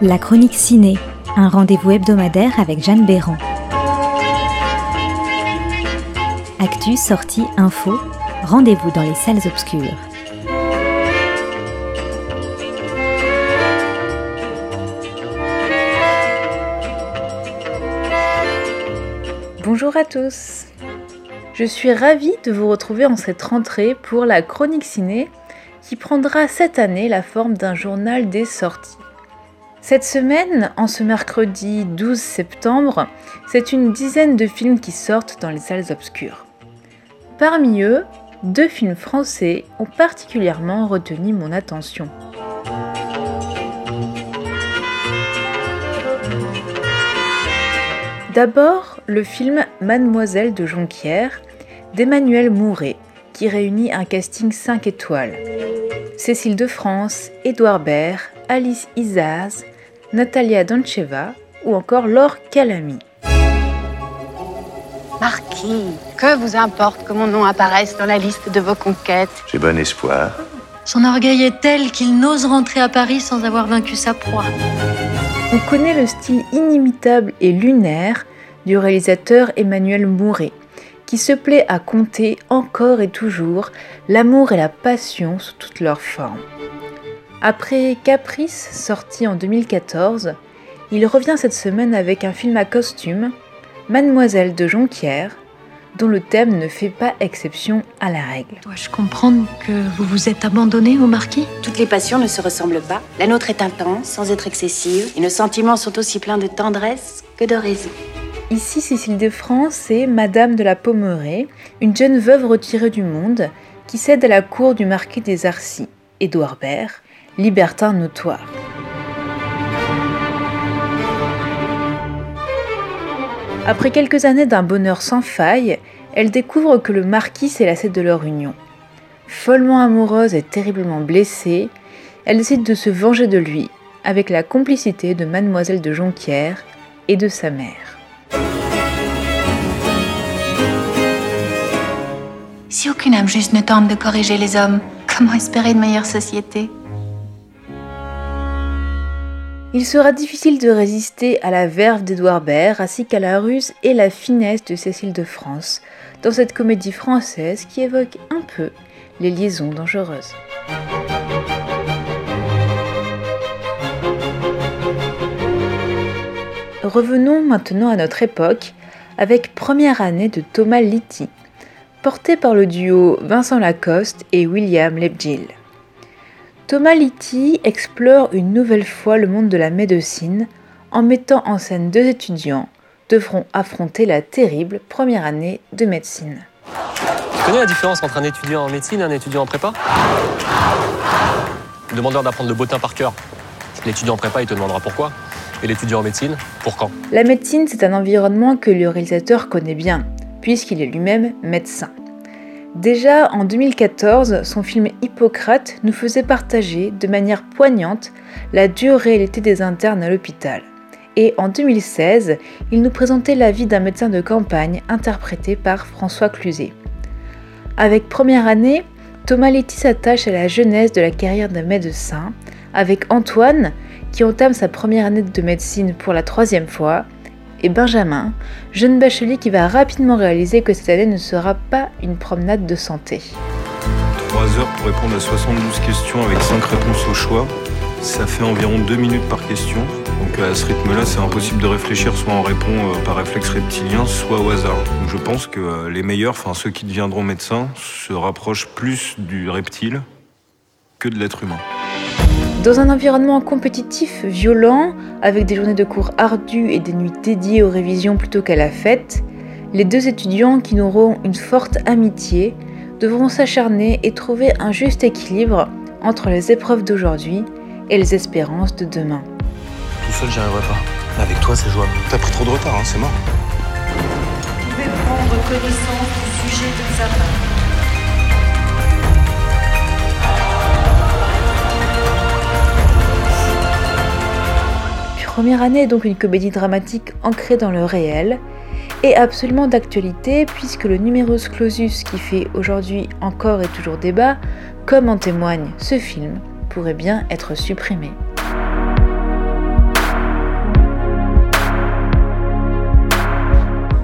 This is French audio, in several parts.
La chronique ciné, un rendez-vous hebdomadaire avec Jeanne Béran. Actu, sortie, info, rendez-vous dans les salles obscures. Bonjour à tous Je suis ravie de vous retrouver en cette rentrée pour la chronique ciné qui prendra cette année la forme d'un journal des sorties. Cette semaine, en ce mercredi 12 septembre, c'est une dizaine de films qui sortent dans les salles obscures. Parmi eux, deux films français ont particulièrement retenu mon attention. D'abord, le film Mademoiselle de Jonquière d'Emmanuel Mouret, qui réunit un casting 5 étoiles. Cécile de France, Édouard Baird, Alice Isaz, Natalia Doncheva ou encore Laure Calamy. Marquis, que vous importe que mon nom apparaisse dans la liste de vos conquêtes? J'ai bon espoir. Son orgueil est tel qu'il n'ose rentrer à Paris sans avoir vaincu sa proie. On connaît le style inimitable et lunaire du réalisateur Emmanuel Mouret, qui se plaît à compter encore et toujours l'amour et la passion sous toutes leurs formes. Après Caprice, sorti en 2014, il revient cette semaine avec un film à costume, Mademoiselle de Jonquière, dont le thème ne fait pas exception à la règle. Dois-je comprendre que vous vous êtes abandonné au marquis? Toutes les passions ne se ressemblent pas. La nôtre est intense, sans être excessive, et nos sentiments sont aussi pleins de tendresse que de raison. Ici, Cécile de France est Madame de la Pommeraye, une jeune veuve retirée du monde qui cède à la cour du marquis des Arcis, Édouard Baird, libertin notoire. Après quelques années d'un bonheur sans faille, elle découvre que le marquis s'est lassé de leur union. Follement amoureuse et terriblement blessée, elle décide de se venger de lui avec la complicité de mademoiselle de Jonquière et de sa mère. Si aucune âme juste ne tente de corriger les hommes, comment espérer une meilleure société Il sera difficile de résister à la verve d'Édouard Baird ainsi qu'à la ruse et la finesse de Cécile de France dans cette comédie française qui évoque un peu les liaisons dangereuses. Revenons maintenant à notre époque avec Première année de Thomas Litty, porté par le duo Vincent Lacoste et William Lebgill. Thomas Litty explore une nouvelle fois le monde de la médecine en mettant en scène deux étudiants devront affronter la terrible première année de médecine. Tu connais la différence entre un étudiant en médecine et un étudiant en prépa? Le demandeur d'apprendre le bottin par cœur. L'étudiant en prépa, il te demandera pourquoi. Et l'étudiant en médecine, pour quand? La médecine, c'est un environnement que le réalisateur connaît bien, puisqu'il est lui-même médecin. Déjà en 2014, son film Hippocrate nous faisait partager de manière poignante la dure réalité des internes à l'hôpital. Et en 2016, il nous présentait la vie d'un médecin de campagne interprété par François Cluzet. Avec Première année, Thomas Letty s'attache à la jeunesse de la carrière d'un médecin, avec Antoine, qui entame sa première année de médecine pour la troisième fois, et Benjamin, jeune bachelier qui va rapidement réaliser que cette année ne sera pas une promenade de santé. 3 heures pour répondre à 72 questions avec 5 réponses au choix. Ça fait environ 2 minutes par question. Donc à ce rythme-là, c'est impossible de réfléchir, soit on répond euh, par réflexe reptilien, soit au hasard. Donc je pense que euh, les meilleurs, enfin ceux qui deviendront médecins, se rapprochent plus du reptile que de l'être humain. Dans un environnement compétitif violent, avec des journées de cours ardues et des nuits dédiées aux révisions plutôt qu'à la fête, les deux étudiants qui n'auront une forte amitié devront s'acharner et trouver un juste équilibre entre les épreuves d'aujourd'hui et les espérances de demain. Tout seul, j'y arriverai pas. Mais avec toi, c'est jouable. T'as pris trop de retard, hein, c'est mort. Vous pouvez prendre connaissance du sujet d'examen. première année est donc une comédie dramatique ancrée dans le réel et absolument d'actualité puisque le numerus clausus qui fait aujourd'hui encore et toujours débat, comme en témoigne ce film, pourrait bien être supprimé.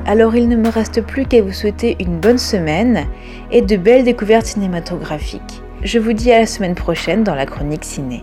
Alors il ne me reste plus qu'à vous souhaiter une bonne semaine et de belles découvertes cinématographiques. Je vous dis à la semaine prochaine dans la chronique ciné.